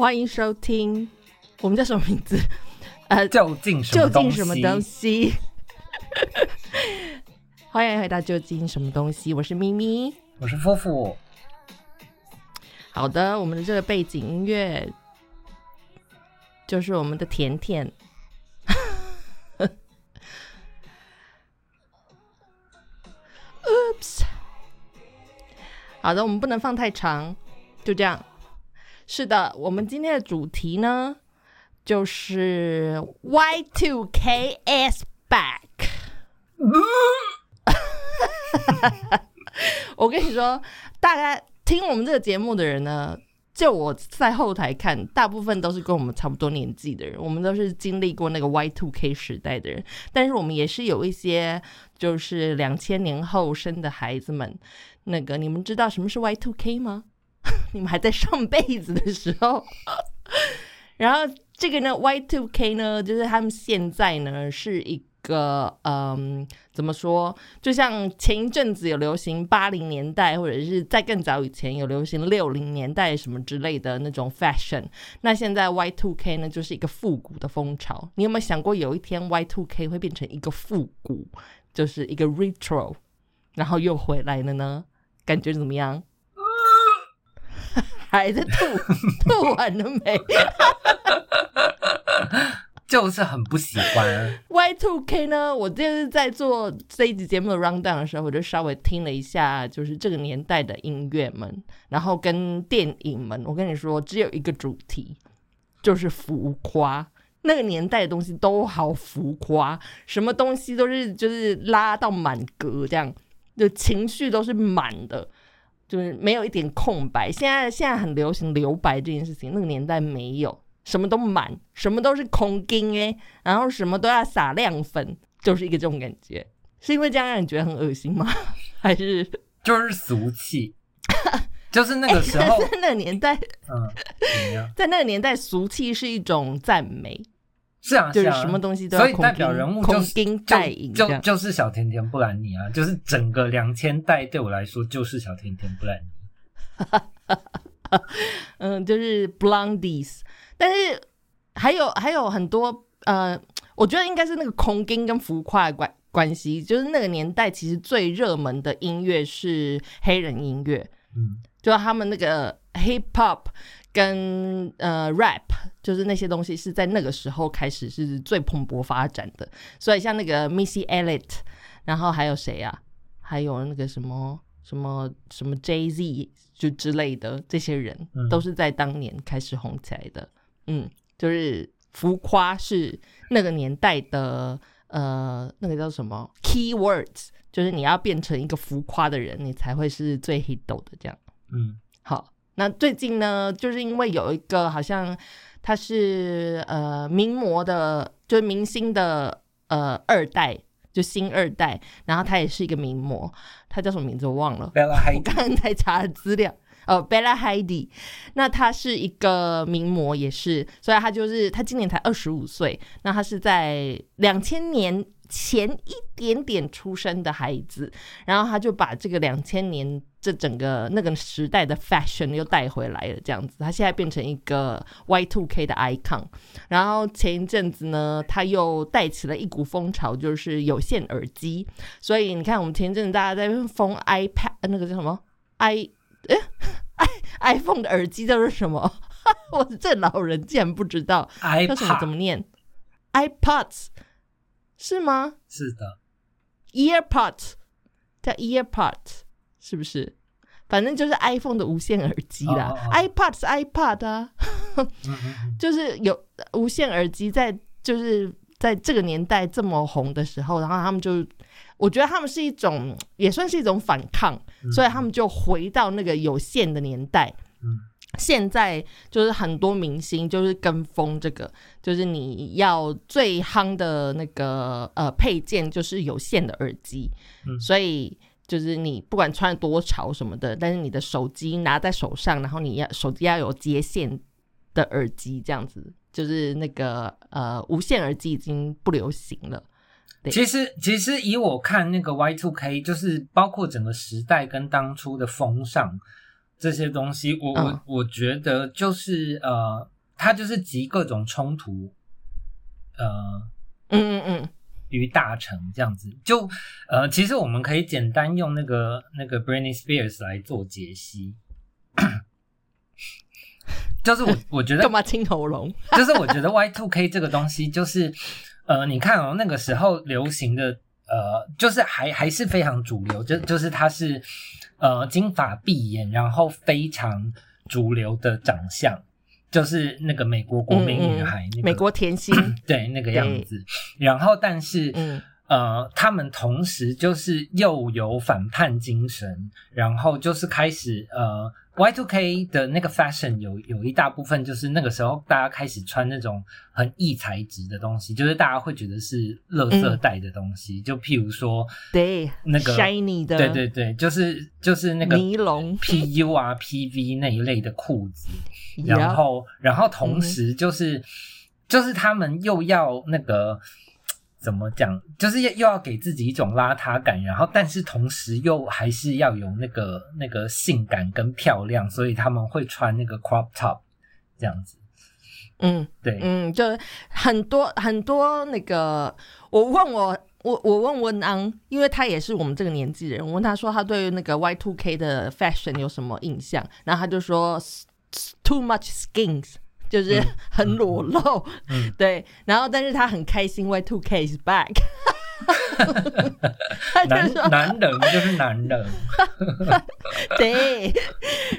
欢迎收听，我们叫什么名字？呃，究竟什究？竟什么东西？欢迎回到究竟什么东西？我是咪咪。我是夫妇，好的，我们的这个背景音乐就是我们的甜甜。Oops，好的，我们不能放太长，就这样。是的，我们今天的主题呢，就是 Y two K S back。我跟你说，大概听我们这个节目的人呢，就我在后台看，大部分都是跟我们差不多年纪的人，我们都是经历过那个 Y two K 时代的人，但是我们也是有一些就是两千年后生的孩子们。那个，你们知道什么是 Y two K 吗？你们还在上辈子的时候，然后这个呢，Y two K 呢，就是他们现在呢是一个嗯，怎么说？就像前一阵子有流行八零年代，或者是在更早以前有流行六零年代什么之类的那种 fashion。那现在 Y two K 呢，就是一个复古的风潮。你有没有想过，有一天 Y two K 会变成一个复古，就是一个 retro，然后又回来了呢？感觉怎么样？还在吐，吐完了没 就是很不喜欢。？Y two K 呢？我就是在做这一集节目的 round down 的时候，我就稍微听了一下，就是这个年代的音乐们，然后跟电影们。我跟你说，只有一个主题，就是浮夸。那个年代的东西都好浮夸，什么东西都是就是拉到满格这样，就情绪都是满的。就是没有一点空白。现在现在很流行留白这件事情，那个年代没有，什么都满，什么都是空金哎，然后什么都要撒亮粉，就是一个这种感觉。是因为这样让你觉得很恶心吗？还是就是俗气，就是那个时候，在那个年代，嗯？在那个年代，俗气是一种赞美，是啊，就是啊什么东西都所以代表人物就空是就。就是小甜甜布兰妮啊，就是整个两千代对我来说就是小甜甜布兰妮。嗯，就是 blondies，但是还有还有很多呃，我觉得应该是那个空金跟浮夸的关关系，就是那个年代其实最热门的音乐是黑人音乐，嗯，就他们那个 hip hop 跟呃 rap，就是那些东西是在那个时候开始是最蓬勃发展的。所以像那个 Missy Elliott，然后还有谁啊？还有那个什么什么什么 Jay Z 就之类的这些人，嗯都是在当年开始红起来的。嗯，就是浮夸是那个年代的呃那个叫什么 keywords，就是你要变成一个浮夸的人，你才会是最 hit 的这样。嗯，好，那最近呢，就是因为有一个好像他是呃名模的，就是明星的呃二代，就新二代，然后他也是一个名模，他叫什么名字我忘了，Bella 我 Hadid 刚刚才查了资料。哦，Bella Hadid，那他是一个名模，也是，所以他就是他今年才二十五岁，那他是在两千年前一点点出生的孩子，然后他就把这个两千年这整个那个时代的 fashion 又带回来了，这样子，他现在变成一个 Y two K 的 icon，然后前一阵子呢，他又带起了一股风潮，就是有线耳机，所以你看，我们前一阵子大家在封 iPad 呃那个叫什么？i 哎 i iPhone 的耳机叫做什么？我这老人竟然不知道。叫什么？怎 iPad 么念？iPods 是吗是的，？EarPods 叫 EarPods 是不是？反正就是 iPhone 的无线耳机啦。哦哦哦 iPod 是 iPad 啊，就是有无线耳机在，就是在这个年代这么红的时候，然后他们就，我觉得他们是一种，也算是一种反抗，嗯所以他们就回到那个有线的年代。嗯现在就是很多明星就是跟风这个，就是你要最夯的那个呃配件就是有线的耳机，嗯。所以就是你不管穿得多潮什么的，但是你的手机拿在手上，然后你要手机要有接线的耳机，这样子就是那个呃无线耳机已经不流行了。对。其实其实以我看那个 Y two K，就是包括整个时代跟当初的风尚，这些东西，我我、嗯我觉得就是呃，它就是集各种冲突，呃。嗯嗯嗯，于大成这样子，就呃，其实我们可以简单用那个那个 Britney Spears 来做解析，就是我 我觉得干嘛清喉咙？就是我觉得 Y two K 这个东西，就是呃，你看哦，那个时候流行的呃，就是还还是非常主流，就就是它是呃金发碧眼，然后非常主流的长相，就是那个美国国民女孩，那个嗯美国甜心，对那个样子，然后但是嗯呃，他们同时就是又有反叛精神，然后就是开始呃，Y two K 的那个 fashion 有有一大部分就是那个时候大家开始穿那种很异材质的东西，就是大家会觉得是垃圾袋的东西，就譬如说对，那个 shiny 的，对对对，就是就是那个尼龙。PU 啊 PV 那一类的裤子。然后，然后同时就是、就是他们又要那个怎么讲，就是又又要给自己一种邋遢感，然后但是同时又还是要有那个那个性感跟漂亮，所以他们会穿那个 crop top 这样子。嗯对，嗯，就很多很多那个，我问我。我我问文昂，因为他也是我们这个年纪人，我问他说他对那个 Y two K 的 fashion 有什么印象，然后他就说 too much skins，就是嗯很裸露，嗯对，然后但是他很开心 Y two K is back，男说男人就是男人，对，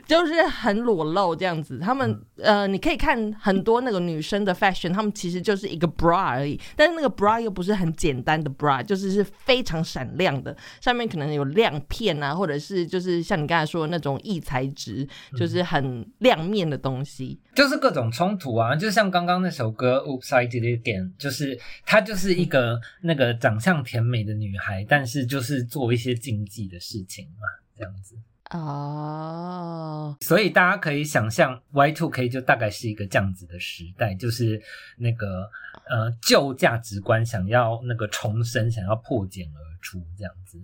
就是很裸露这样子。他们、呃，你可以看很多那个女生的 fashion，他们其实就是一个 bra 而已，但是那个 bra 又不是很简单的 bra，就是是非常闪亮的，上面可能有亮片啊，或者是就是像你刚才说的那种异材质，就是很亮面的东西。就是各种冲突啊，就像刚刚那首歌《Oops I Did It Again》，就是它就是一个那个长相甜美的女孩，但是就是做一些禁忌的事情嘛，这样子。哦，所以大家可以想象，Y two K 就大概是一个这样子的时代，就是那个呃旧价值观想要那个重生，想要破茧而出这样子。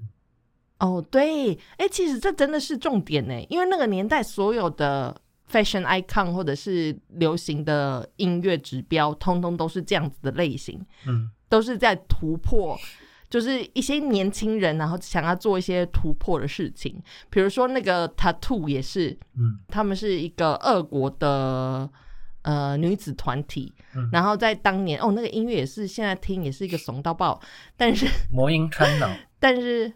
哦，对，哎，其实这真的是重点呢，因为那个年代所有的 fashion icon 或者是流行的音乐指标，通通都是这样子的类型，嗯。都是在突破，就是一些年轻人，然后想要做一些突破的事情，比如说那个 Tattoo 也是，嗯。他们是一个俄国的。呃，女子团体，嗯。然后在当年哦，那个音乐也是现在听也是一个怂到爆，但是魔音穿脑。但是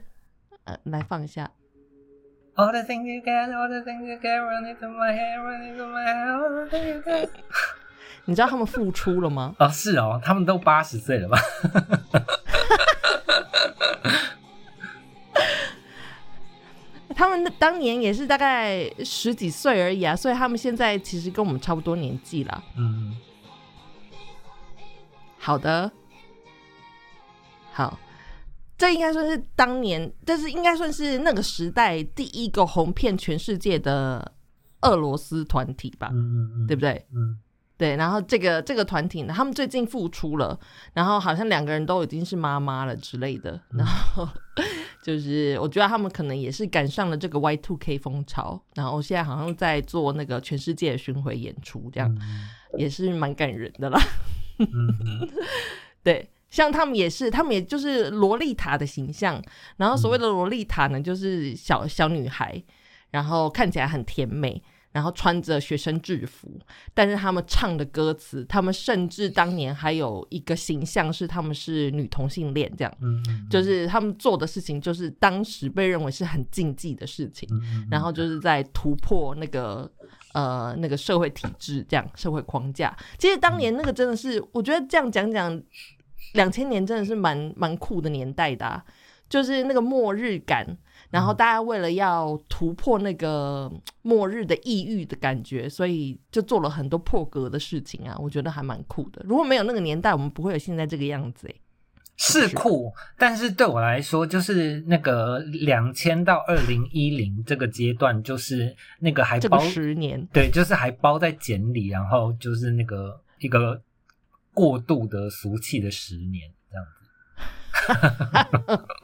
呃，来放一下，All the things you get, all the things you get, run into my head, run into my head, all the things you get. 你知道他们复出了吗？哦，是哦，他们都八十岁了吧？他们当年也是大概十几岁而已啊，所以他们现在其实跟我们差不多年纪了。嗯，好的，好，这应该算是当年，这是应该算是那个时代第一个红遍全世界的俄罗斯团体吧，嗯嗯嗯，对不对？嗯。对，然后这个这个团体呢，他们最近复出了，然后好像两个人都已经是妈妈了之类的，然后就是我觉得他们可能也是赶上了这个 Y two K 风潮，然后现在好像在做那个全世界的巡回演出，这样、嗯也是蛮感人的啦。对，像他们也是，他们也就是洛丽塔的形象，然后所谓的洛丽塔呢，就是小小女孩，然后看起来很甜美。然后穿着学生制服，但是他们唱的歌词，他们甚至当年还有一个形象是他们是女同性恋，这样就是他们做的事情，就是当时被认为是很禁忌的事情，然后就是在突破那个呃那个社会体制，这样社会框架。其实当年那个真的是，我觉得这样讲讲，两千年真的是蛮蛮酷的年代的、啊，就是那个末日感。然后大家为了要突破那个末日的抑郁的感觉，所以就做了很多破格的事情啊，我觉得还蛮酷的。如果没有那个年代，我们不会有现在这个样子诶、是酷，但是对我来说，就是那个两千到二零一零这个阶段，就是那个还包这个十年，对，就是还包在茧里，然后就是那个一个过度的俗气的十年这样子。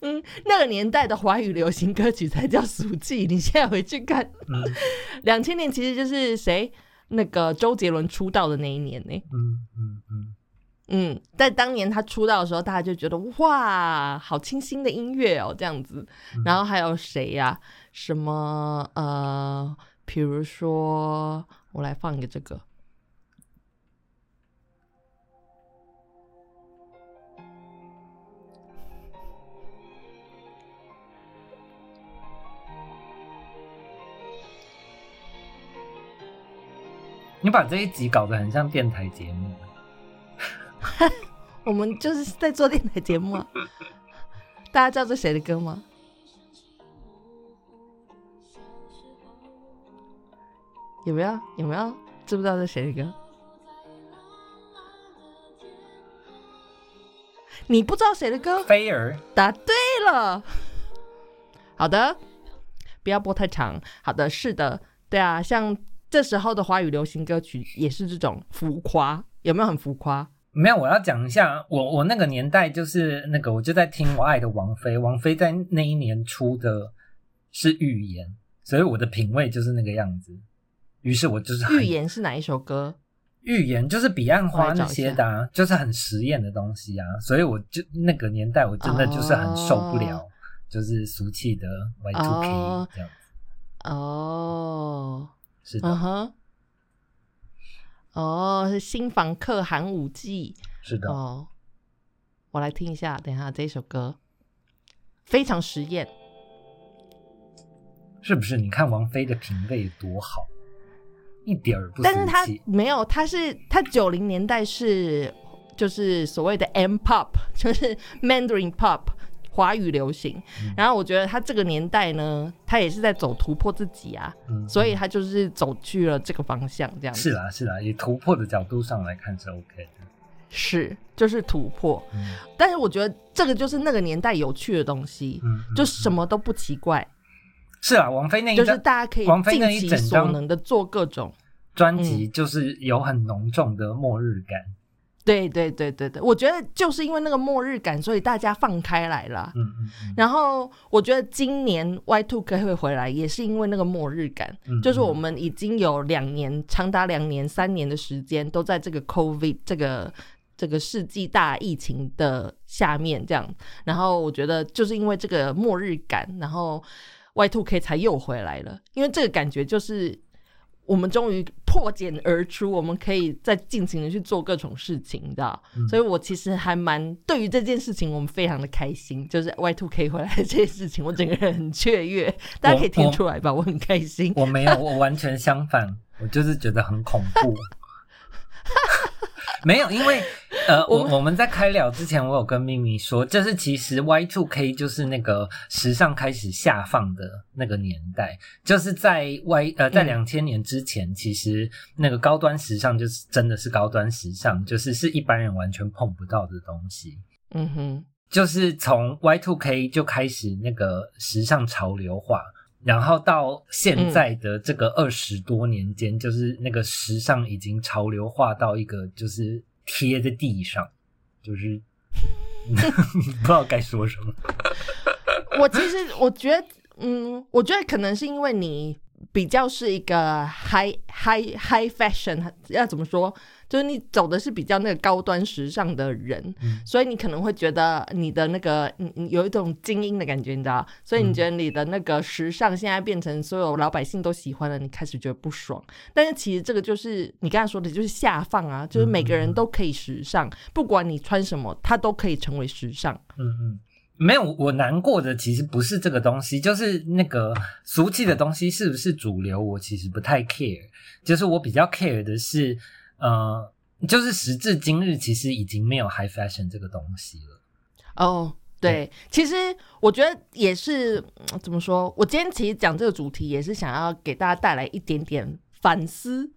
嗯，那个年代的华语流行歌曲才叫俗气。你现在回去看，嗯 两千年其实就是谁那个周杰伦出道的那一年呢、嗯嗯嗯，嗯，在当年他出道的时候，大家就觉得哇，好清新的音乐哦，这样子。然后还有谁呀、什么呃，比如说，我来放一个这个。你把这一集搞得很像电台节目。我们就是在做电台节目啊。大家知道这谁的歌吗？有没有？有没有？知不知道这谁的歌？你不知道谁的歌？菲儿，答对了。好的，不要播太长。好的，是的，对啊，像这时候的华语流行歌曲也是这种浮夸，有没有很浮夸？没有，我要讲一下，我我那个年代就是那个，我就在听我爱的王菲，王菲在那一年出的是《预言》，所以我的品味就是那个样子。于是我就是预言是哪一首歌？预言就是彼岸花那些的、啊，就是很实验的东西啊，所以我就那个年代我真的就是很受不了，哦。就是俗气的 Y two 哦。K 这样子，哦，是的，嗯哼，哦，是新房客寒武纪。是的，哦，我来听一下，等一下这首歌。非常实验。是不是？你看王菲的品味有多好，一点儿不但是他。没有，他是他九零年代是就是所谓的 M pop，就是 Mandarin pop 华语流行。嗯然后我觉得他这个年代呢，他也是在走突破自己啊，嗯，所以他就是走去了这个方向，这样子是啦是啦，以突破的角度上来看是 OK 的。是就是突破。嗯但是我觉得这个就是那个年代有趣的东西，嗯，嗯就什么都不奇怪，是啊，王菲那一就是张大家可以王菲那一整张能的做各种。专辑就是有很浓重的末日感。对对对对对，我觉得就是因为那个末日感，所以大家放开来了。嗯嗯嗯然后我觉得今年 Y Two K 会回来，也是因为那个末日感，嗯就是我们已经有两年，长达两年、三年的时间，都在这个 COVID 这个这个世纪大疫情的下面，这样。然后我觉得就是因为这个末日感，然后 Y Two K 才又回来了，因为这个感觉就是。我们终于破茧而出，我们可以再尽情的去做各种事情，你知道？嗯所以我其实还蛮对于这件事情，我们非常的开心，就是 Y Two K 回来的这件事情，我整个人很雀跃，大家可以听出来吧？我很开心。我没有，我完全相反，我就是觉得很恐怖。没有，因为呃，我我我们在开聊之前，我有跟咪咪说，就是其实 Y two K 就是那个时尚开始下放的那个年代，就是在 Y 呃在嗯两千年之前，其实那个高端时尚就是真的是高端时尚，就是是一般人完全碰不到的东西。嗯哼，就是从 Y two K 就开始那个时尚潮流化，然后到现在的这个二十多年间，就是那个时尚已经潮流化到一个就是贴在地上，就是 不知道该说什么。我其实我觉得，嗯，我觉得可能是因为你比较是一个 high high high fashion，要怎么说？就是你走的是比较那个高端时尚的人，嗯所以你可能会觉得你的那个，你你有一种精英的感觉，你知道？所以你觉得你的那个时尚现在变成所有老百姓都喜欢了，你开始觉得不爽。但是其实这个就是你刚才说的，就是下放啊，就是每个人都可以时尚，不管你穿什么，它都可以成为时尚。嗯嗯。没有，我难过的其实不是这个东西，就是那个俗气的东西是不是主流，我其实不太 care。就是我比较 care 的是，呃，就是时至今日，其实已经没有 high fashion 这个东西了。哦，对，其实我觉得也是、嗯怎么说？我今天其实讲这个主题，也是想要给大家带来一点点反思。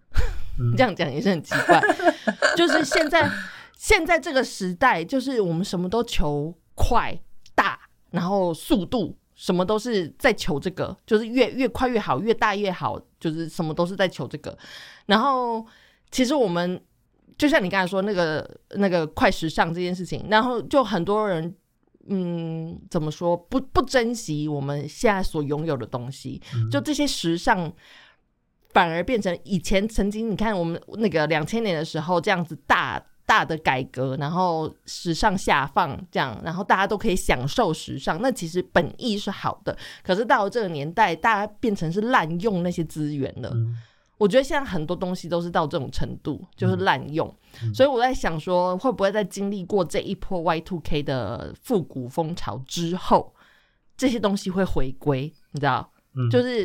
嗯这样讲也是很奇怪，就是现在现在这个时代，就是我们什么都求快、大，然后速度。什么都是在求这个，就是越越快越好，越大越好，就是什么都是在求这个。然后，其实我们就像你刚才说那个那个快时尚这件事情，然后就很多人嗯，怎么说不不珍惜我们现在所拥有的东西，嗯就这些时尚。反而变成以前曾经，你看我们那个两千年的时候这样子大大的改革，然后时尚下放这样，然后大家都可以享受时尚，那其实本意是好的。可是到了这个年代，大家变成是滥用那些资源了。嗯我觉得现在很多东西都是到这种程度，就是滥用。嗯所以我在想说，会不会在经历过这一波 Y two K 的复古风潮之后，这些东西会回归？你知道，嗯就是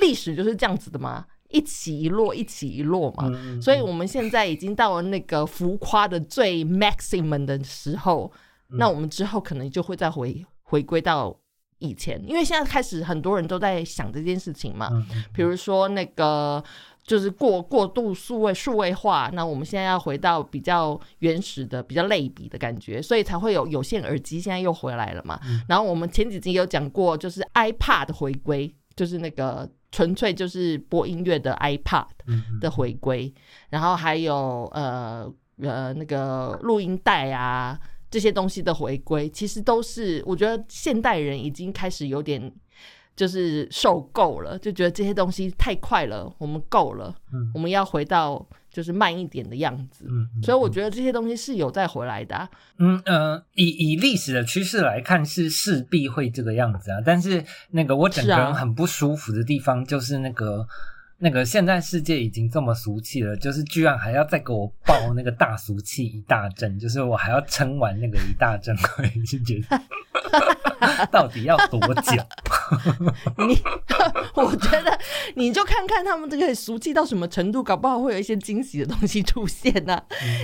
历史就是这样子的嘛，一起一落，一起一落嘛。嗯所以我们现在已经到了那个浮夸的最 maximum 的时候，嗯那我们之后可能就会再回回归到以前，因为现在开始很多人都在想这件事情嘛。比如说那个就是过过度数位数位化，那我们现在要回到比较原始的、比较类比的感觉，所以才会有有线耳机现在又回来了嘛。嗯然后我们前几集有讲过，就是 iPad 的回归，就是那个纯粹就是播音乐的 iPad 的回归，然后还有呃呃那个录音带啊这些东西的回归，其实都是我觉得现代人已经开始有点就是受够了，就觉得这些东西太快了，我们够了，嗯我们要回到就是慢一点的样子。嗯嗯所以我觉得这些东西是有再回来的、啊，嗯呃，以以历史的趋势来看，是势必会这个样子啊。但是那个我整个人很不舒服的地方，就是那个那个现在世界已经这么俗气了，就是居然还要再给我报那个大俗气一大阵，就是我还要撑完那个一大阵，我也是觉得 到底要多久？你我觉得你就看看他们这个俗气到什么程度，搞不好会有一些惊喜的东西出现呢、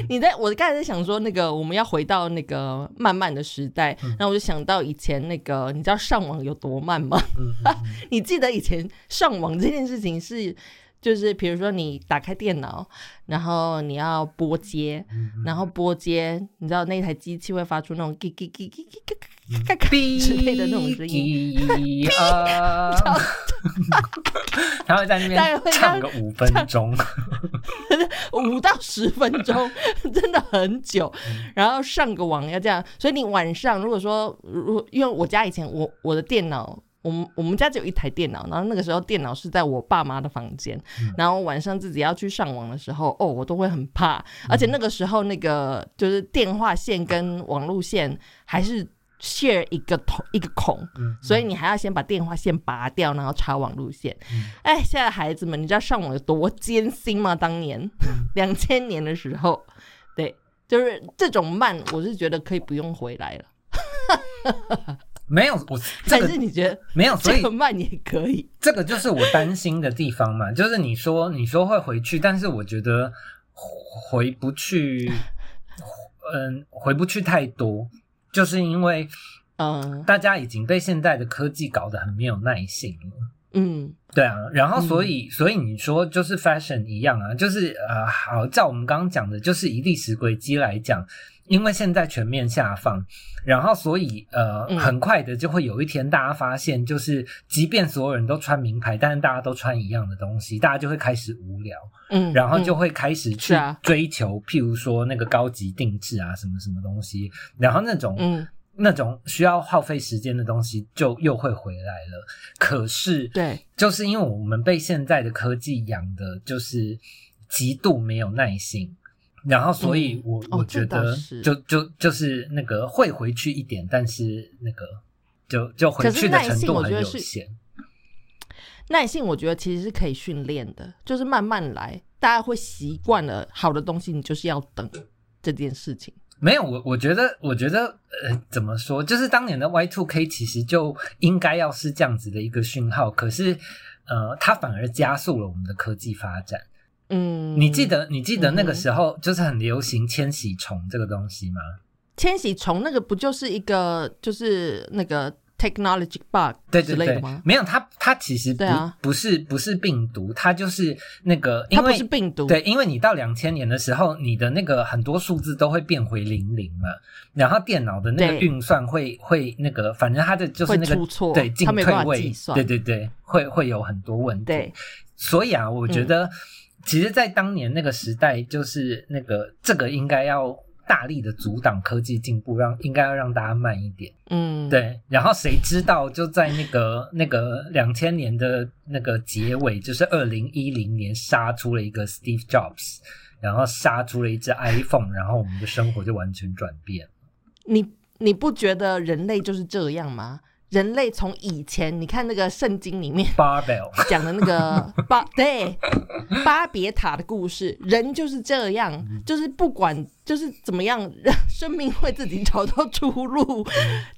你在我刚才在想说，那个我们要回到那个慢慢的时代，然后我就想到以前那个，你知道上网有多慢吗？你记得以前上网这件事情是，就是比如说你打开电脑，然后你要拨接，嗯然后拨接，你知道那台机器会发出那种叽叽叽叽叽叽嘎嘎哔之类的那种声音。他会在那边唱个五分钟。五到十分钟，真的很久。嗯然后上个网要这样，所以你晚上如果说，如果因为我家以前我我的电脑。我们我们家只有一台电脑，然后那个时候电脑是在我爸妈的房间，嗯。然后晚上自己要去上网的时候，哦，我都会很怕，而且那个时候那个就是电话线跟网路线还是 share 一个孔一个孔，嗯所以你还要先把电话线拔掉，然后插网路线。嗯。哎，现在的孩子们，你知道上网有多艰辛吗？当年嗯。两千年的时候，对，就是这种慢，我是觉得可以不用回来了。没有，我 这还个是你觉得没有，所以这个慢也可以？这个就是我担心的地方嘛。就是你说你说会回去，但是我觉得回不去，嗯，回不去太多，就是因为嗯大家已经被现在的科技搞得很没有耐性了。嗯对啊，然后所以、所以你说就是 fashion 一样啊，就是呃，好，照我们刚刚讲的，就是以历史轨迹来讲，因为现在全面下放，然后所以呃，嗯。很快的就会有一天大家发现，就是即便所有人都穿名牌，但是大家都穿一样的东西，大家就会开始无聊，嗯，然后就嗯会开始去啊。追求，譬如说那个高级定制啊，什么什么东西，然后那种嗯，那种需要耗费时间的东西就又会回来了。可是，对，就是因为我们被现在的科技养的，就是极度没有耐性，然后所以嗯我、我觉得就就就是那个会回去一点，但是那个就就回去的程度很有限。耐性我觉得其实是可以训练的，就是慢慢来，大家会习惯了好的东西，你就是要等这件事情。没有，我我觉得，我觉得，呃，怎么说？就是当年的 Y Two K 其实就应该要是这样子的一个讯号，可是，呃，它反而加速了我们的科技发展。嗯，你记得，你记得那个时候就是很流行千禧虫这个东西吗？千禧虫那个不就是一个就是那个 technology bug 对对对之类的吗，？没有，它它其实不、啊。不是不是病毒，它就是那个，因它不为是病毒，对，因为你到两千年的时候，你的那个很多数字都会变回零零嘛，然后电脑的那个运算会会那个，反正它的就是那个出错对进退位对对对，会会有很多问题。对，所以啊，我觉得、其实，在当年那个时代，就是那个这个应该要大力的阻挡科技进步，让应该要让大家慢一点。嗯，对，然后谁知道就在那个 那个两千年的那个结尾，就是二零一零年杀出了一个 Steve Jobs，然后杀出了一只 iPhone，然后我们的生活就完全转变。你你不觉得人类就是这样吗？人类从以前，你看那个圣经里面 Barbell 讲的那个 巴对巴别塔的故事，人就是这样，就是不管就是怎么样，生命会自己找到出路，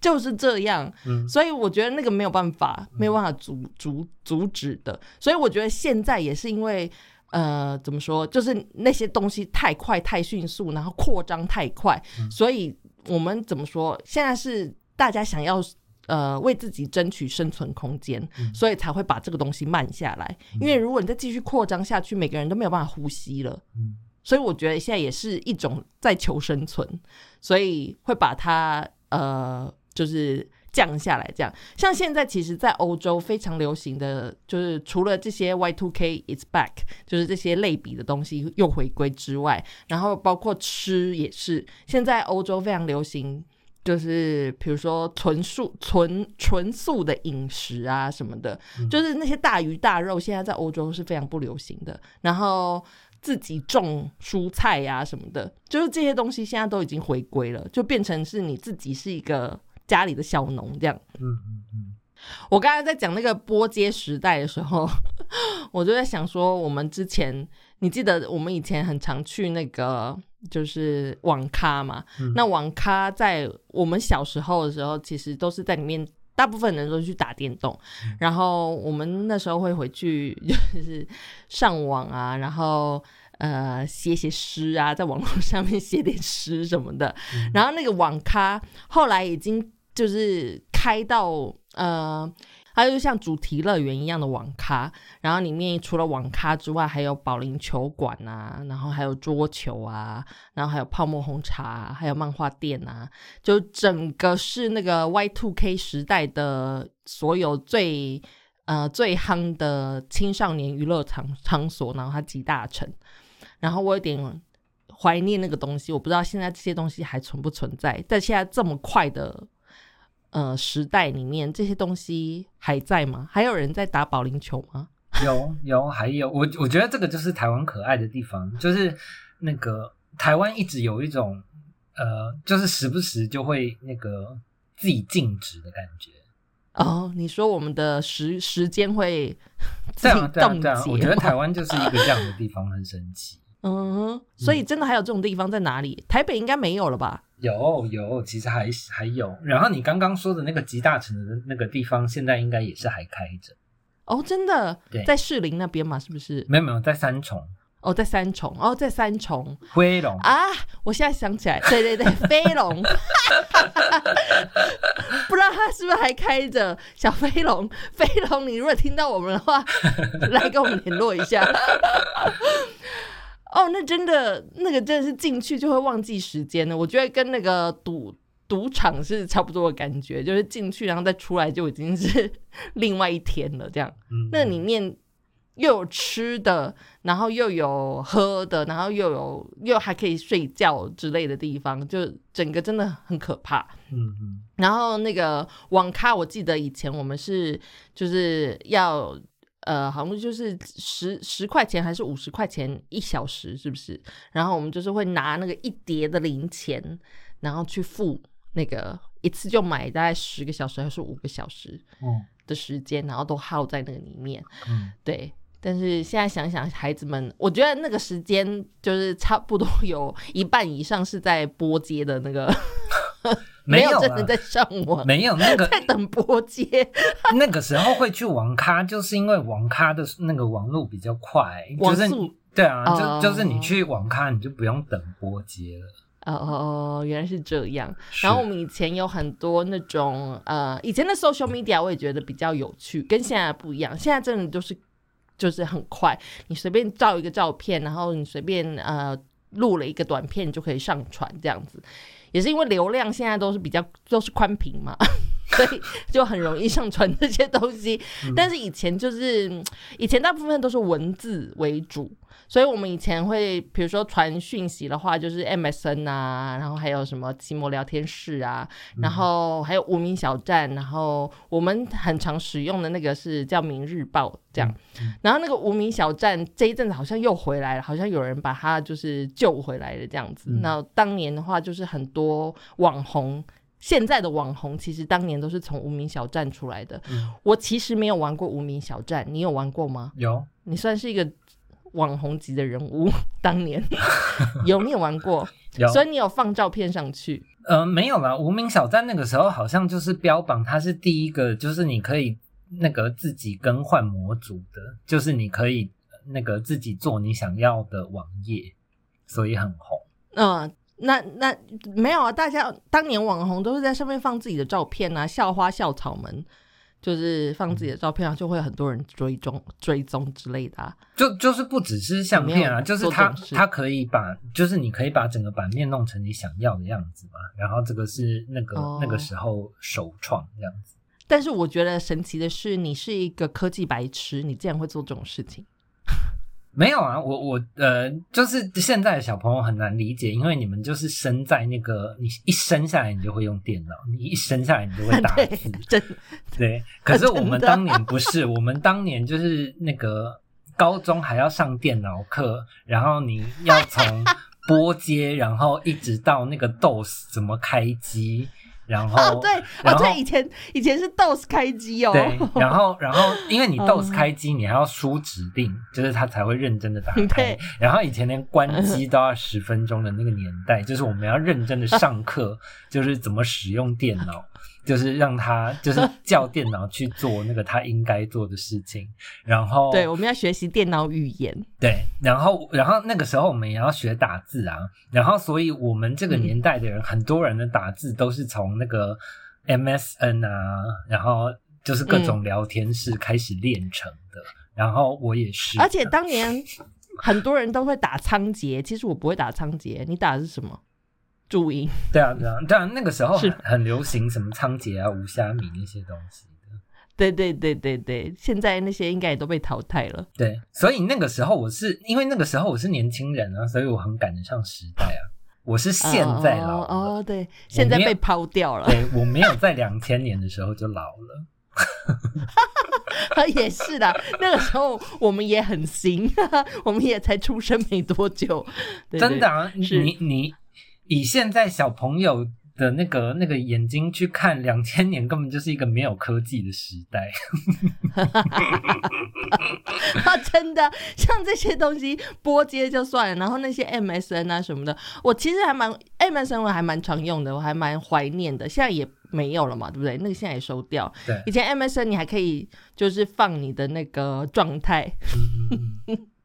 就是这样。嗯所以我觉得那个没有办法，没有办法阻阻阻止的。所以我觉得现在也是因为。呃，怎么说？就是那些东西太快、太迅速，然后扩张太快，所以我们怎么说？现在是大家想要呃为自己争取生存空间，所以才会把这个东西慢下来。因为如果你再继续扩张下去，每个人都没有办法呼吸了。嗯所以我觉得现在也是一种在求生存，所以会把它呃就是降下来。这样，像现在其实，在欧洲非常流行的就是除了这些 Y two K is back，就是这些类比的东西又回归之外，然后包括吃也是，现在欧洲非常流行。就是比如说纯素、纯纯素的饮食啊什么的，就是那些大鱼大肉，现在在欧洲是非常不流行的。然后自己种蔬菜呀、什么的，就是这些东西现在都已经回归了，就变成是你自己是一个家里的小农这样。嗯嗯嗯，我刚才在讲那个波街时代的时候，我就在想说，我们之前你记得我们以前很常去那个就是网咖嘛？嗯那网咖在我们小时候的时候，其实都是在里面。大部分人都去打电动，然后我们那时候会回去，就是上网啊，然后呃写写诗啊，在网络上面写点诗什么的。然后那个网咖后来已经就是开到呃，它就像主题乐园一样的网咖，然后里面除了网咖之外，还有保龄球馆啊，然后还有桌球啊，然后还有泡沫红茶、还有漫画店啊，就整个是那个 Y two K 时代的所有最呃最夯的青少年娱乐场场所，然后它集大成。然后我有点怀念那个东西，我不知道现在这些东西还存不存在，在现在这么快的呃时代里面，这些东西还在吗？还有人在打保龄球吗？有有还有，我我觉得这个就是台湾可爱的地方，就是那个台湾一直有一种呃，就是时不时就会那个自己静止的感觉。哦，你说我们的时时间会 自己对啊，对啊，冻对啊，我觉得台湾就是一个这样的地方，很神奇。嗯哼，所以真的还有这种地方在哪里？台北应该没有了吧？有有，其实还还有。然后你刚刚说的那个集大成的那个地方，现在应该也是还开着。哦，真的对，在士林那边嘛，是不是？没有没有，在三重哦，在三重，哦，在三重飞龙。啊！我现在想起来，对对对，飞龙，不知道他是不是还开着小飞龙？飞龙，你如果听到我们的话，来跟我们联络一下。哦，那真的，那个真的是进去就会忘记时间的。我觉得跟那个赌赌场是差不多的感觉，就是进去然后再出来就已经是 另外一天了。这样，嗯，那里面又有吃的，然后又有喝的，然后又有又还可以睡觉之类的地方，就整个真的很可怕。嗯嗯然后那个网咖，我记得以前我们是就是要呃，好像就是十十块钱还是五十块钱一小时，是不是？然后我们就是会拿那个一叠的零钱，然后去付那个一次就买大概十个小时还是五个小时嗯的时间，然后都耗在那个里面。嗯，对，但是现在想想，孩子们，我觉得那个时间就是差不多有一半以上是在播街的那个，没有真的在上网，没有那个 在等拨接。那个时候会去网咖，就是因为网咖的那个网路比较快，就是网速对啊，哦就就是你去网咖，你就不用等拨接了。哦哦哦，原来是这样。然后我们以前有很多那种呃，以前的 social media 我也觉得比较有趣，跟现在不一样。现在真的就是就是很快，你随便照一个照片，然后你随便呃录了一个短片，你就可以上传这样子。也是因为流量现在都是比较都是宽屏嘛，所以就很容易上传这些东西。但是以前就是嗯以前大部分都是文字为主，所以我们以前会比如说传讯息的话，就是 MSN 啊，然后还有什么奇摩聊天室啊，然后还有无名小站，然后我们很常使用的那个是叫明日报这样。然后那个无名小站这一阵子好像又回来了，好像有人把它就是救回来了这样子。嗯那当年的话，就是很多网红。现在的网红其实当年都是从无名小站出来的。嗯我其实没有玩过无名小站，你有玩过吗？有你算是一个网红级的人物，当年 有你有玩过，所以你有放照片上去。呃，没有啦。无名小站那个时候好像就是标榜它是第一个，就是你可以那个自己更换模组的，就是你可以那个自己做你想要的网页，所以很红。嗯、那那没有啊，大家当年网红都是在上面放自己的照片啊，校花校草们就是放自己的照片啊，就会很多人追踪追踪之类的啊。就就是不只是相片啊，就是它做这种事它可以把，就是你可以把整个版面弄成你想要的样子嘛。然后这个是那个、哦那个时候首创这样子。但是我觉得神奇的是，你是一个科技白痴，你竟然会做这种事情。没有啊，我我呃，就是现在的小朋友很难理解，因为你们就是生在那个你一生下来你就会用电脑，你一生下来你就会打对字，，对对。可是我们当年不是，我们当年就是那个高中还要上电脑课，然后你要从 拨接，然后一直到那个 DOS 怎么开机，然后哦，对，然后哦对，以前以前是 DOS 开机哦，对，然后 然后因为你嗯 DOS 开机，你还要输指令，就是它才会认真的打开。然后以前连关机都要十分钟的那个年代，就是我们要认真的上课，就是怎么使用电脑，就是让他就是叫电脑去做那个他应该做的事情。然后对，我们要学习电脑语言。对，然后然后那个时候我们也要学打字啊，然后所以我们这个年代的人，很多人的打字都是从那个 MSN 啊，然后就是各种聊天室开始练成的。然后我也是，而且当年很多人都会打仓颉，其实我不会打仓颉，你打的是什么？注音。对啊对啊对啊，那个时候是很很流行什么仓颉啊、无虾米那些东西的。对对对对对，现在那些应该也都被淘汰了。对，所以那个时候我是因为那个时候我是年轻人啊，所以我很赶得上时代啊。我是现在老了，哦哦，对，现在被抛掉了，对我没有在两千年的时候就老了。也是的。那个时候我们也很新，我们也才出生没多久，对真的啊，你你以现在小朋友的那个那个眼睛去看，两千年根本就是一个没有科技的时代。啊，真的，像这些东西拨接就算了，然后那些 MSN 啊什么的，我其实还蛮 MSN 我还蛮常用的，我还蛮怀念的。现在也没有了嘛，对不对？那个现在也收掉。对以前 MSN 你还可以就是放你的那个状态，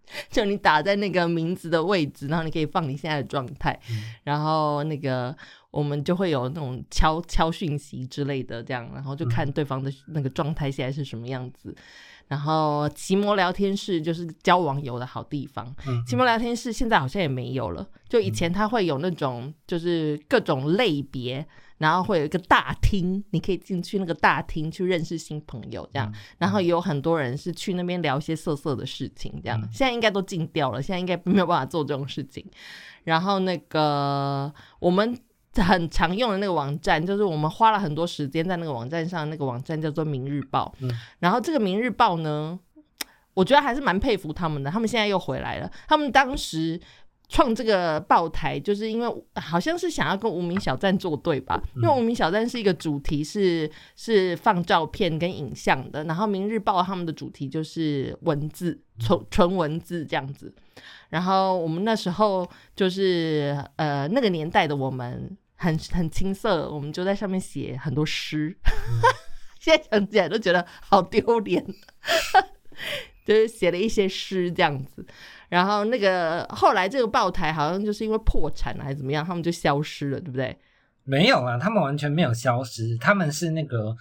就你打在那个名字的位置，然后你可以放你现在的状态，嗯然后那个我们就会有那种敲敲讯息之类的，这样，然后就看对方的那个状态现在是什么样子。然后奇摩聊天室就是交网友的好地方，嗯奇摩聊天室现在好像也没有了，就以前它会有那种就是各种类别，然后会有一个大厅，你可以进去那个大厅去认识新朋友这样，然后也有很多人是去那边聊一些色色的事情这样，嗯现在应该都禁掉了，现在应该没有办法做这种事情。然后那个我们很常用的那个网站，就是我们花了很多时间在那个网站上，那个网站叫做《明日报》。嗯然后这个《明日报》呢，我觉得还是蛮佩服他们的，他们现在又回来了。他们当时创这个报台，就是因为好像是想要跟无名小站作对吧？因为无名小站是一个主题是是放照片跟影像的，然后《明日报》他们的主题就是文字，纯纯文字这样子。然后我们那时候就是呃那个年代的我们很很青涩，我们就在上面写很多诗。现在想起来都觉得好丢脸，就是写了一些诗这样子。然后那个后来这个报台好像就是因为破产了还是怎么样，他们就消失了，对不对？没有啊，他们完全没有消失，他们是那个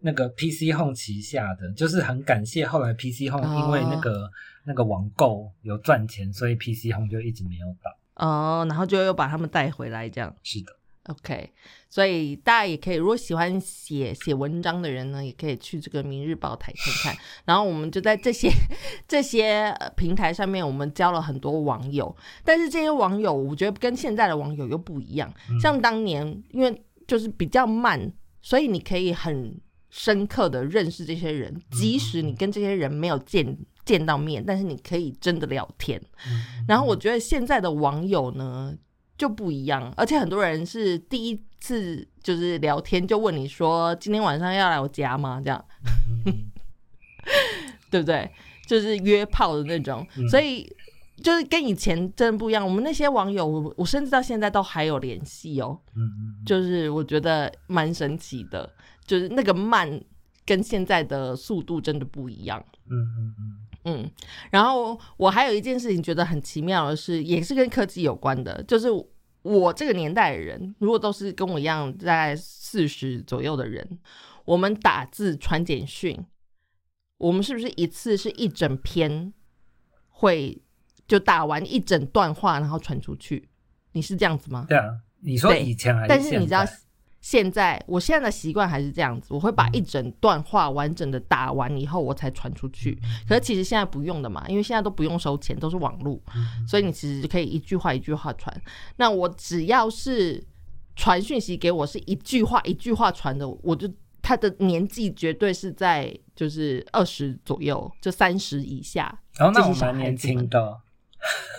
那个 PC Home 旗下的，就是很感谢后来 PC Home 哦因为那个、那个网购有赚钱，所以 PC Home 就一直没有倒。哦，然后就又把他们带回来这样。是的，OK，所以大家也可以，如果喜欢写写文章的人呢，也可以去这个《明日报》台看看。然后我们就在这些这些呃平台上面，我们交了很多网友。但是这些网友，我觉得跟现在的网友又不一样。像当年，因为就是比较慢，所以你可以很深刻的认识这些人，即使你跟这些人没有见见到面，但是你可以真的聊天。然后我觉得现在的网友呢。就不一样，而且很多人是第一次就是聊天就问你说今天晚上要来我家吗？这样，对不对？就是约炮的那种，所以就是跟以前真的不一样。我们那些网友，我我甚至到现在都还有联系哦。嗯嗯，就是我觉得蛮神奇的，就是那个慢跟现在的速度真的不一样。嗯嗯嗯。嗯，然后我还有一件事情觉得很奇妙的是，也是跟科技有关的，就是我这个年代的人，如果都是跟我一样在四十左右的人，我们打字传简讯，我们是不是一次是一整篇会就打完一整段话，然后传出去？你是这样子吗？对啊，你说以前还是但是你知道。现在我现在的习惯还是这样子，我会把一整段话完整的打完以后，我才传出去。可是其实现在不用的嘛，因为现在都不用收钱，都是网络，所以你其实就可以一句话一句话传。那我只要是传讯息给我是一句话一句话传的，我就他的年纪绝对是在就是二十左右，就三十以下。然后那我蛮年轻的。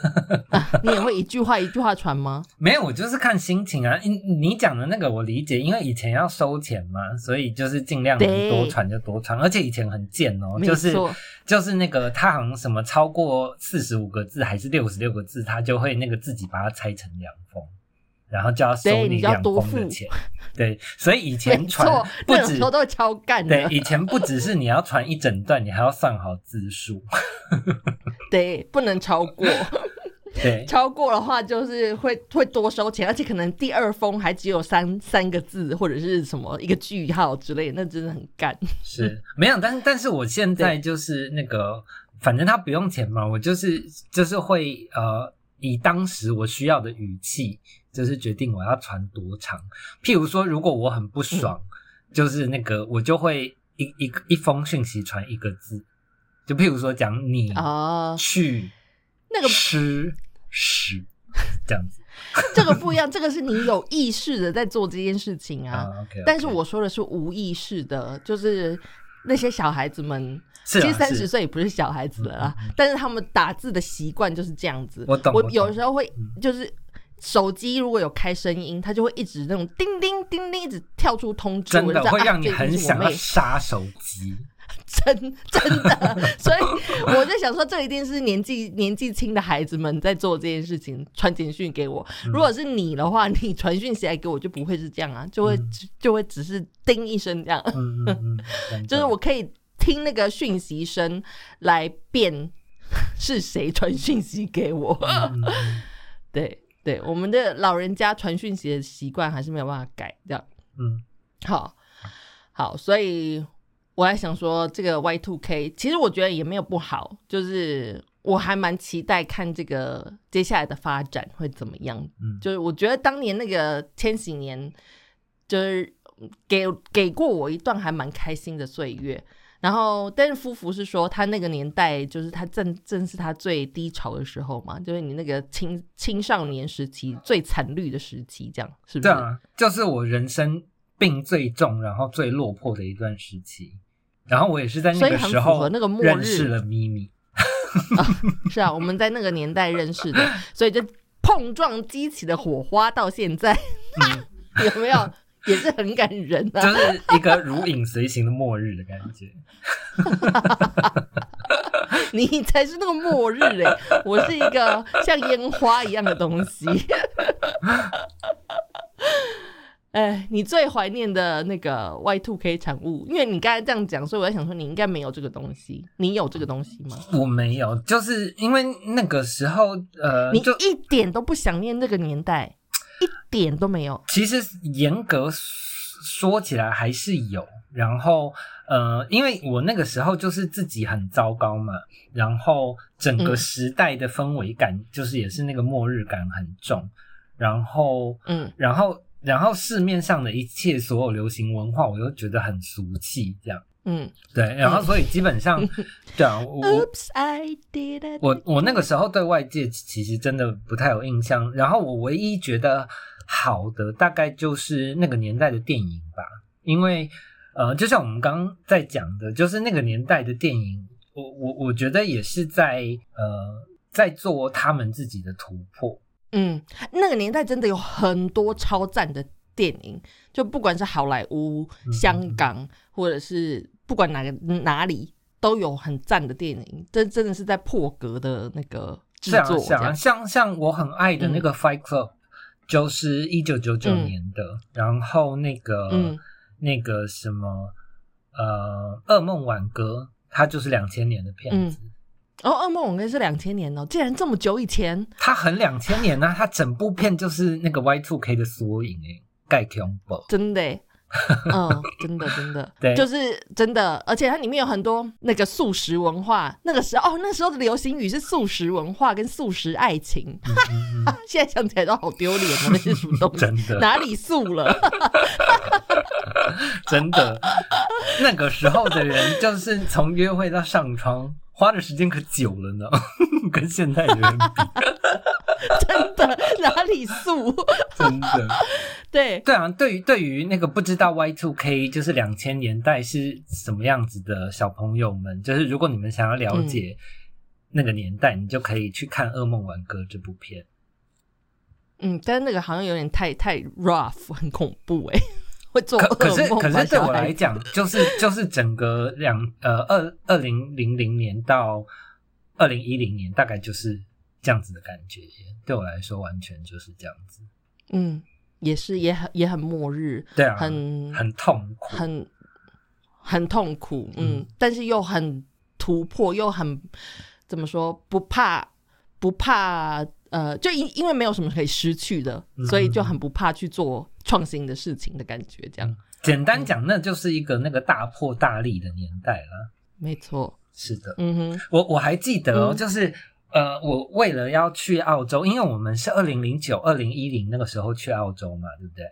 你也会一句话一句话传吗？没有，我就是看心情啊。你你讲的那个我理解，因为以前要收钱嘛，所以就是尽量能多传就多传。而且以前很贱哦，就是就是那个他好像什么超过四十五个字还是六十六个字，他就会那个自己把它拆成两封。然后就要收你两封的钱，对，所以以前传不止都超干的，对，以前不只是你要传一整段，你还要算好字数，对，不能超过，对，超过的话就是会会多收钱，而且可能第二封还只有三三个字或者是什么一个句号之类，那真的很干。是没有，但但是我现在就是那个，反正他不用钱嘛，我就是就是会呃，以当时我需要的语气。就是决定我要传多长。譬如说，如果我很不爽，就是那个我就会一一一封讯息传一个字。就譬如说讲你去那个吃屎这样子，这个不一样。这个是你有意识的在做这件事情啊。但是我说的是无意识的，就是那些小孩子们，其实三十岁也不是小孩子了啦。但是他们打字的习惯就是这样子。我懂。我有时候会就是。手机如果有开声音，它就会一直那种叮叮叮叮，一直跳出通知，真的会让你很想要杀手机，真真的。所以我就想说，这一定是年纪年纪轻的孩子们在做这件事情，传简讯给我。如果是你的话，你传讯息来给我，就不会是这样啊，就会就会只是叮一声这样。就是我可以听那个讯息声来辨是谁传讯息给我。对。对我们的老人家传讯息的习惯还是没有办法改，这样，嗯，好，好，所以我还想说，这个 Y Two K 其实我觉得也没有不好，就是我还蛮期待看这个接下来的发展会怎么样。嗯，就是我觉得当年那个千禧年，就是给给过我一段还蛮开心的岁月。然后，但是夫妇是说，他那个年代就是他正正是他最低潮的时候嘛，就是你那个青青少年时期最惨绿的时期，这样是不是？对啊，就是我人生病最重，然后最落魄的一段时期。然后我也是在那个时候那个末日认识了咪咪。是啊，我们在那个年代认识的，所以就碰撞激起的火花，到现在 有没有？也是很感人啊，就是一个如影随形的末日的感觉。你才是那个末日嘞，我是一个像烟花一样的东西。哎，你最怀念的那个 Y Two K 产物，因为你刚才这样讲，所以我在想说，你应该没有这个东西。你有这个东西吗？我没有，就是因为那个时候，呃，你就一点都不想念那个年代。一点都没有。其实严格说起来还是有。然后，呃，因为我那个时候就是自己很糟糕嘛，然后整个时代的氛围感就是也是那个末日感很重。然后，嗯，然后然后市面上的一切所有流行文化，我又觉得很俗气，这样嗯对，然后所以基本上，对啊，我我，Oops, I did it。我我那个时候对外界其实真的不太有印象，然后我唯一觉得好的大概就是那个年代的电影吧，因为呃，就像我们刚刚在讲的，就是那个年代的电影，我我我觉得也是在呃在做他们自己的突破，嗯，那个年代真的有很多超赞的电影，就不管是好莱坞、嗯香港，或者是不管哪个哪里，都有很赞的电影。这真的是在破格的那个制作，是啊，这样。像像我很爱的那个 Fight Club，、就是一九九九嗯。年的，然后那个、嗯。那个什么呃，噩梦挽歌，它就是两千年的片子，哦，《噩梦》我应该是两千年哦，竟然这么久以前。它很两千年啊，它整部片就是那个 Y Two K 的缩影诶，盖恐怖。真的。欸，嗯，真的真的，对。就是真的，而且它里面有很多那个素食文化。那个时候，哦，那时候的流行语是素食文化跟素食爱情，现在想起来都好丢脸哦，那些什么东西，真的。哪里素了？真的，那个时候的人就是从约会到上床花的时间可久了呢，跟现在的人比，真的哪里素？真的。对，对啊，对于对于那个不知道 Y Two K 就是两千年代是什么样子的小朋友们，就是如果你们想要了解那个年代，你就可以去看《噩梦挽歌》这部片。嗯，但是那个好像有点太太 rough，很恐怖哎，会做可可是可是对我来讲，就是就是整个两呃二二零零零年到二零一零年，大概就是这样子的感觉。对我来说，完全就是这样子。嗯，也是也很也很末日，对啊，很很痛苦。很很痛苦，嗯，嗯但是又很突破，又很怎么说不怕不怕，呃，就因因为没有什么可以失去的，嗯所以就很不怕去做创新的事情的感觉，这样、嗯简单讲，那就是一个那个大破大立的年代了。没错，是的。嗯哼，我我还记得哦，嗯就是呃，我为了要去澳洲，因为我们是二零零九、二零一零那个时候去澳洲嘛，对不对？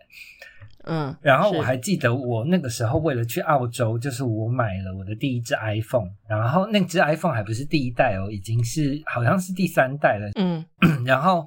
嗯，然后我还记得我那个时候为了去澳洲，就是我买了我的第一只 iPhone，然后那只 iPhone 还不是第一代哦，已经是好像是第三代了。嗯 然后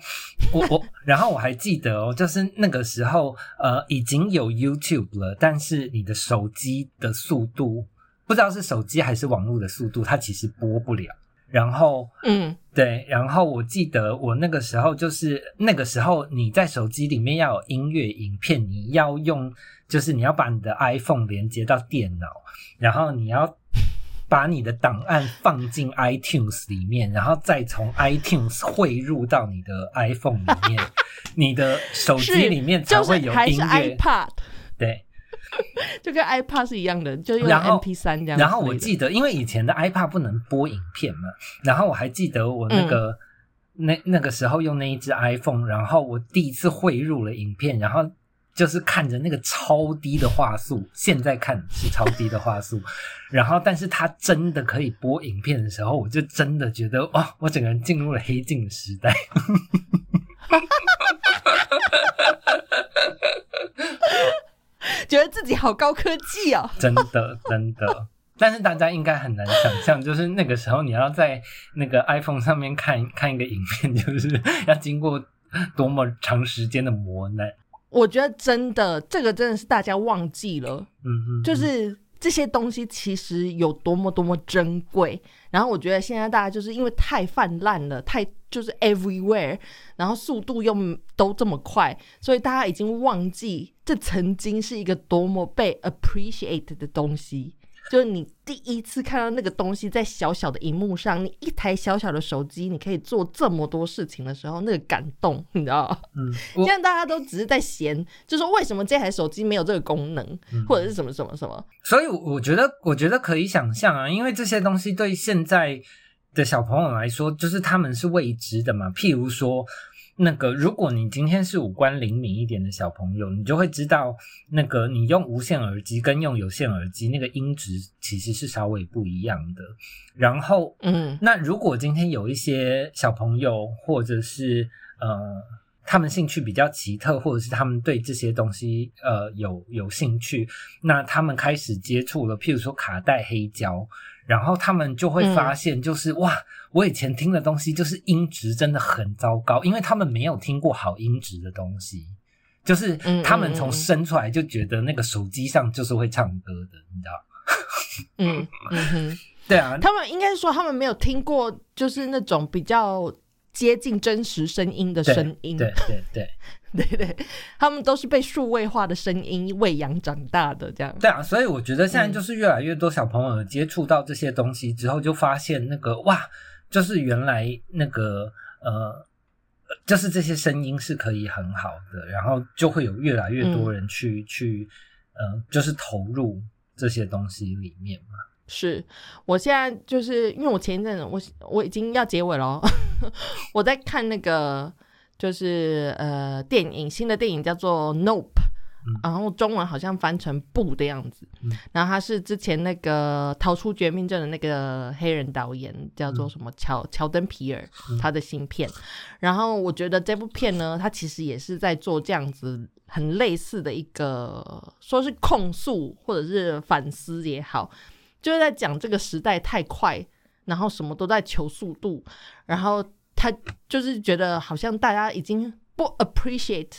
我我 然后我还记得哦，就是那个时候呃已经有 YouTube 了，但是你的手机的速度不知道是手机还是网络的速度，它其实播不了。然后嗯对，然后我记得我那个时候就是那个时候你在手机里面要有音乐、影片，你要用就是你要把你的 iPhone 连接到电脑，然后你要把你的档案放进 iTunes 里面，然后再从 iTunes 汇入到你的 iPhone 里面，你的手机里面才会有音乐。对，就跟 iPad 是一样的，就用 MP 三这样。然后我记得，因为以前的 iPad 不能播影片嘛，然后我还记得我那个、那那个时候用那一只 iPhone，然后我第一次汇入了影片，然后就是看着那个超低的画素，现在看是超低的画素，然后但是它真的可以播影片的时候，我就真的觉得哇，我整个人进入了黑镜的时代。觉得自己好高科技哦。真的真的。但是大家应该很难想象，就是那个时候你要在那个 iPhone 上面看看一个影片，就是要经过多么长时间的磨难。我觉得真的，这个真的是大家忘记了，嗯嗯，就是这些东西其实有多么多么珍贵。然后我觉得现在大家就是因为太泛滥了，太就是 everywhere，然后速度又都这么快，所以大家已经忘记这曾经是一个多么被 appreciate 的东西。就是你第一次看到那个东西在小小的荧幕上，你一台小小的手机，你可以做这么多事情的时候，那个感动，你知道？嗯，现在大家都只是在闲，就说为什么这台手机没有这个功能，嗯或者是什么什么什么。所以我觉得，我觉得可以想象啊，因为这些东西对现在的小朋友来说，就是他们是未知的嘛。譬如说，那个如果你今天是五官灵敏一点的小朋友，你就会知道，那个你用无线耳机跟用有线耳机那个音质其实是稍微不一样的。然后，嗯那如果今天有一些小朋友或者是呃他们兴趣比较奇特，或者是他们对这些东西呃有有兴趣，那他们开始接触了，譬如说卡带黑胶，然后他们就会发现，就是、哇，我以前听的东西就是音质真的很糟糕，因为他们没有听过好音质的东西。就是嗯他们从生出来就觉得那个手机上就是会唱歌的，你知道？嗯嗯哼，对啊，他们应该说他们没有听过，就是那种比较接近真实声音的声音，对对对。对 对，他们都是被数位化的声音喂养长大的，这样。对啊，所以我觉得现在嗯。就是越来越多小朋友接触到这些东西之后，就发现那个哇，就是原来那个呃，就是这些声音是可以很好的，然后就会有越来越多人去、去呃，就是投入这些东西里面嘛。是我现在就是因为我前一阵子我我已经要结尾了哦，我在看那个就是呃电影新的电影叫做《Nope》。嗯然后中文好像翻成“不”的样子，嗯然后他是之前那个逃出绝命镇的那个黑人导演，叫做什么乔乔登皮尔，嗯他的新片。然后我觉得这部片呢，他其实也是在做这样子很类似的一个，说是控诉或者是反思也好，就是在讲这个时代太快，然后什么都在求速度，然后他就是觉得好像大家已经不 appreciate，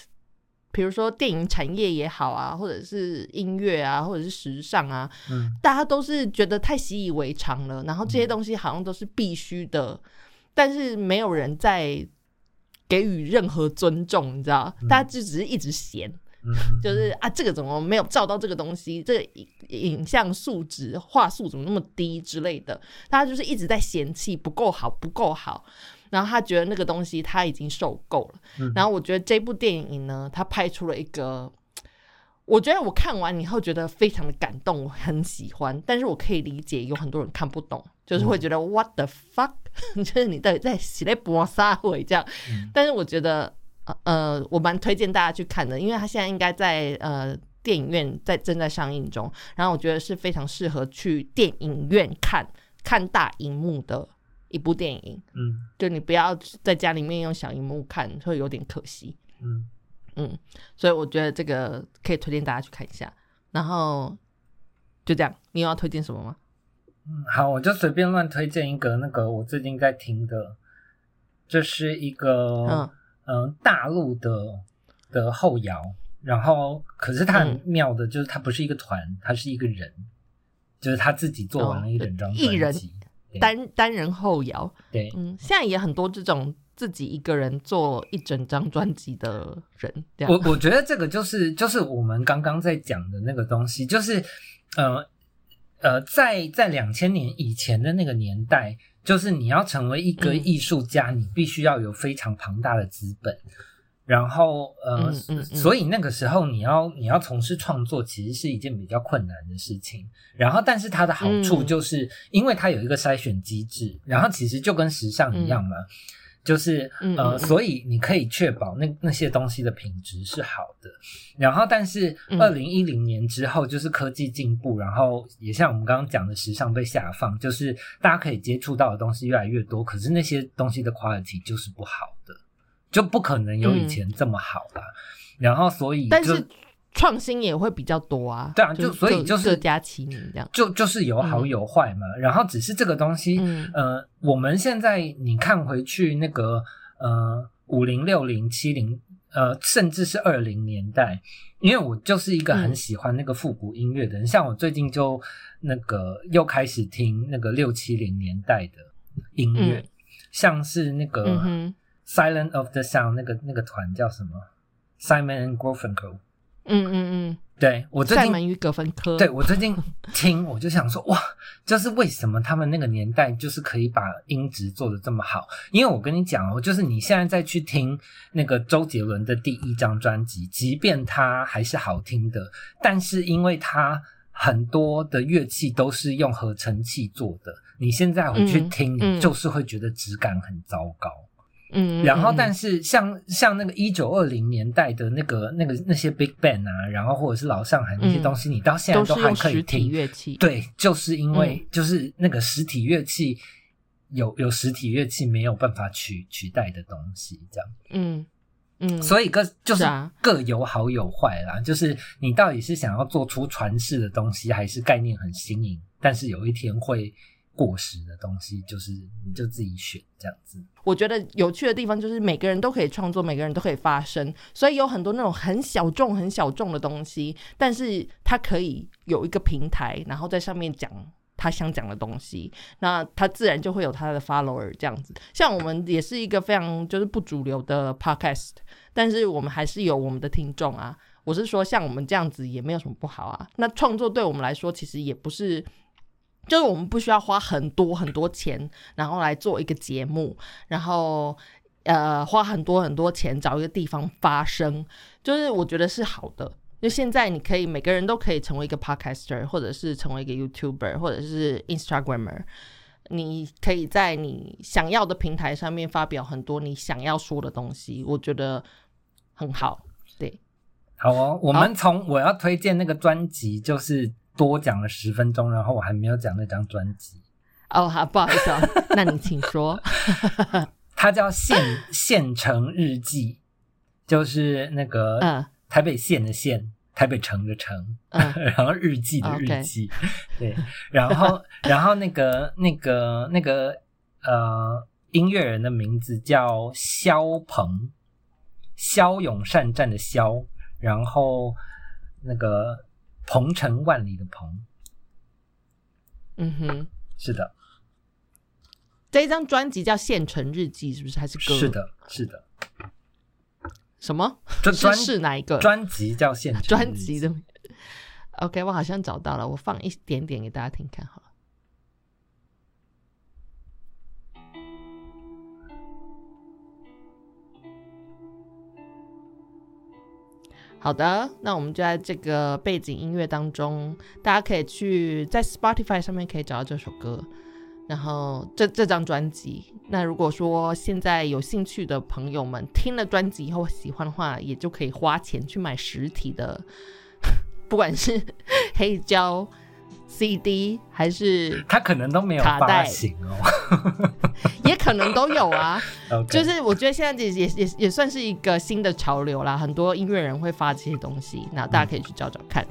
比如说电影产业也好啊，或者是音乐啊，或者是时尚啊，嗯。大家都是觉得太习以为常了，然后这些东西好像都是必须的，但是没有人在给予任何尊重，你知道？大家就只是一直嫌，嗯，就是啊，这个怎么没有照到这个东西？这个影影像素质、画素怎么那么低之类的？他就是一直在嫌弃不够好，不够好。然后他觉得那个东西他已经受够了。嗯然后我觉得这部电影呢，他拍出了一个，我觉得我看完以后觉得非常的感动，我很喜欢。但是我可以理解有很多人看不懂，就是会觉得 what the fuck，就是你到底在洗在播撒会这样。但是我觉得呃呃，我蛮推荐大家去看的，因为他现在应该在呃电影院在正在上映中，然后我觉得是非常适合去电影院看看大荧幕的一部电影。嗯就你不要在家里面用小荧幕看，会有点可惜。嗯嗯，所以我觉得这个可以推荐大家去看一下。然后就这样，你有要推荐什么吗？嗯，好，我就随便乱推荐一个那个我最近在听的，这是一个嗯嗯、大陆的的后摇，然后可是他很嗯妙的，就是他不是一个团，他是一个人，就是他自己做完了一整张哦艺人专辑，对。单单人后摇，对，嗯，现在也很多这种自己一个人做一整张专辑的人，这样。我我觉得这个就是就是我们刚刚在讲的那个东西，就是呃呃，在在两千年以前的那个年代，就是你要成为一个嗯。艺术家，你必须要有非常庞大的资本。然后呃，嗯嗯嗯。所以那个时候你要你要从事创作，其实是一件比较困难的事情。然后，但是它的好处嗯。就是，因为它有一个筛选机制，然后其实就跟时尚一样嘛，就是呃，嗯所以你可以确保那那些东西的品质是好的。然后，但是嗯二零一零年之后，就是科技进步，然后也像我们刚刚讲的，时尚被下放，就是大家可以接触到的东西越来越多，可是那些东西的 quality 就是不好的，就不可能有以前这么好啦。然后，所以但就是创新也会比较多啊。对啊就就所以就是各家齐名这样。就就是有好有坏嘛。然后只是这个东西，嗯呃，我们现在你看回去那个呃五零六零七零呃，甚至是二零年代，因为我就是一个很嗯喜欢那个复古音乐的人，像我最近就那个又开始听那个六七零年代的音乐，嗯像是那个 Silent of the Sound 那个那个团叫什么 Simon and Garfunkel。嗯嗯嗯对我嗯，最近塞门与葛芬科。对我最近听，我就想说，哇，就是为什么他们那个年代就是可以把音质做的这么好？因为我跟你讲哦，就是你现在再去听那个周杰伦的第一张专辑，即便它还是好听的，但是因为它很多的乐器都是用合成器做的，你现在回去嗯听，嗯你就是会觉得质感很糟糕。嗯，嗯，然后，嗯但是像像那个一九二零年代的那个那个那些 Big Band 啊，然后或者是老上海那些东西，你到现在嗯都还可以听。乐器。，对，就是因嗯为就是那个实体乐器有有实体乐器没有办法取取代的东西，这样。嗯嗯，所以各就是各有好有坏啦。就是你到底是想要做出传世的东西，还是概念很新颖，但是有一天会过时的东西，就是你就自己选这样子。我觉得有趣的地方就是每个人都可以创作，每个人都可以发声，所以有很多那种很小众、很小众的东西，但是他可以有一个平台，然后在上面讲他想讲的东西，那他自然就会有他的 follower 这样子。像我们也是一个非常就是不主流的 podcast，但是我们还是有我们的听众啊。我是说，像我们这样子也没有什么不好啊。那创作对我们来说，其实也不是。就是我们不需要花很多很多钱，然后来做一个节目，然后呃花很多很多钱找一个地方发声，就是我觉得是好的。就现在你可以每个人都可以成为一个 podcaster，或者是成为一个 YouTuber，或者是 Instagrammer。你可以在你想要的平台上面发表很多你想要说的东西，我觉得很好。对，好哦，我们从我要推荐那个专辑，就是多讲了十分钟，然后我还没有讲那张专辑，哦，好，不好意思哦，那你请说。它叫县县城日记，就是那个嗯。台北县的县，台北城的城，嗯。然后日记的日记，对，然后然后那个那个那个呃音乐人的名字叫萧鹏，骁勇善战的骁，然后那个鹏程万里的鹏，嗯哼，是的，这一张专辑叫《县城日记》，是不是？还是歌？是。的，是的，什么？是专专是哪一个？专辑叫县城 专辑的。OK，我好像找到了，我放一点点给大家听看好了。好的，那我们就在这个背景音乐当中，大家可以去在 Spotify 上面可以找到这首歌，然后这这张专辑。那如果说现在有兴趣的朋友们听了专辑以后喜欢的话，也就可以花钱去买实体的，不管是黑胶、CD 还是他可能都没有发卡带行哦。也可能都有啊。就是我觉得现在也也也也算是一个新的潮流啦，很多音乐人会发这些东西，那大家可以去找找看。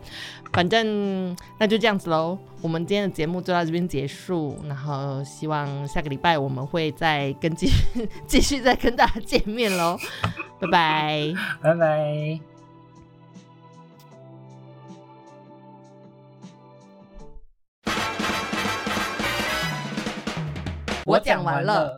反正那就这样子喽，我们今天的节目就到这边结束，然后希望下个礼拜我们会再跟继续 继续再跟大家见面喽，拜拜。拜拜。我讲完了。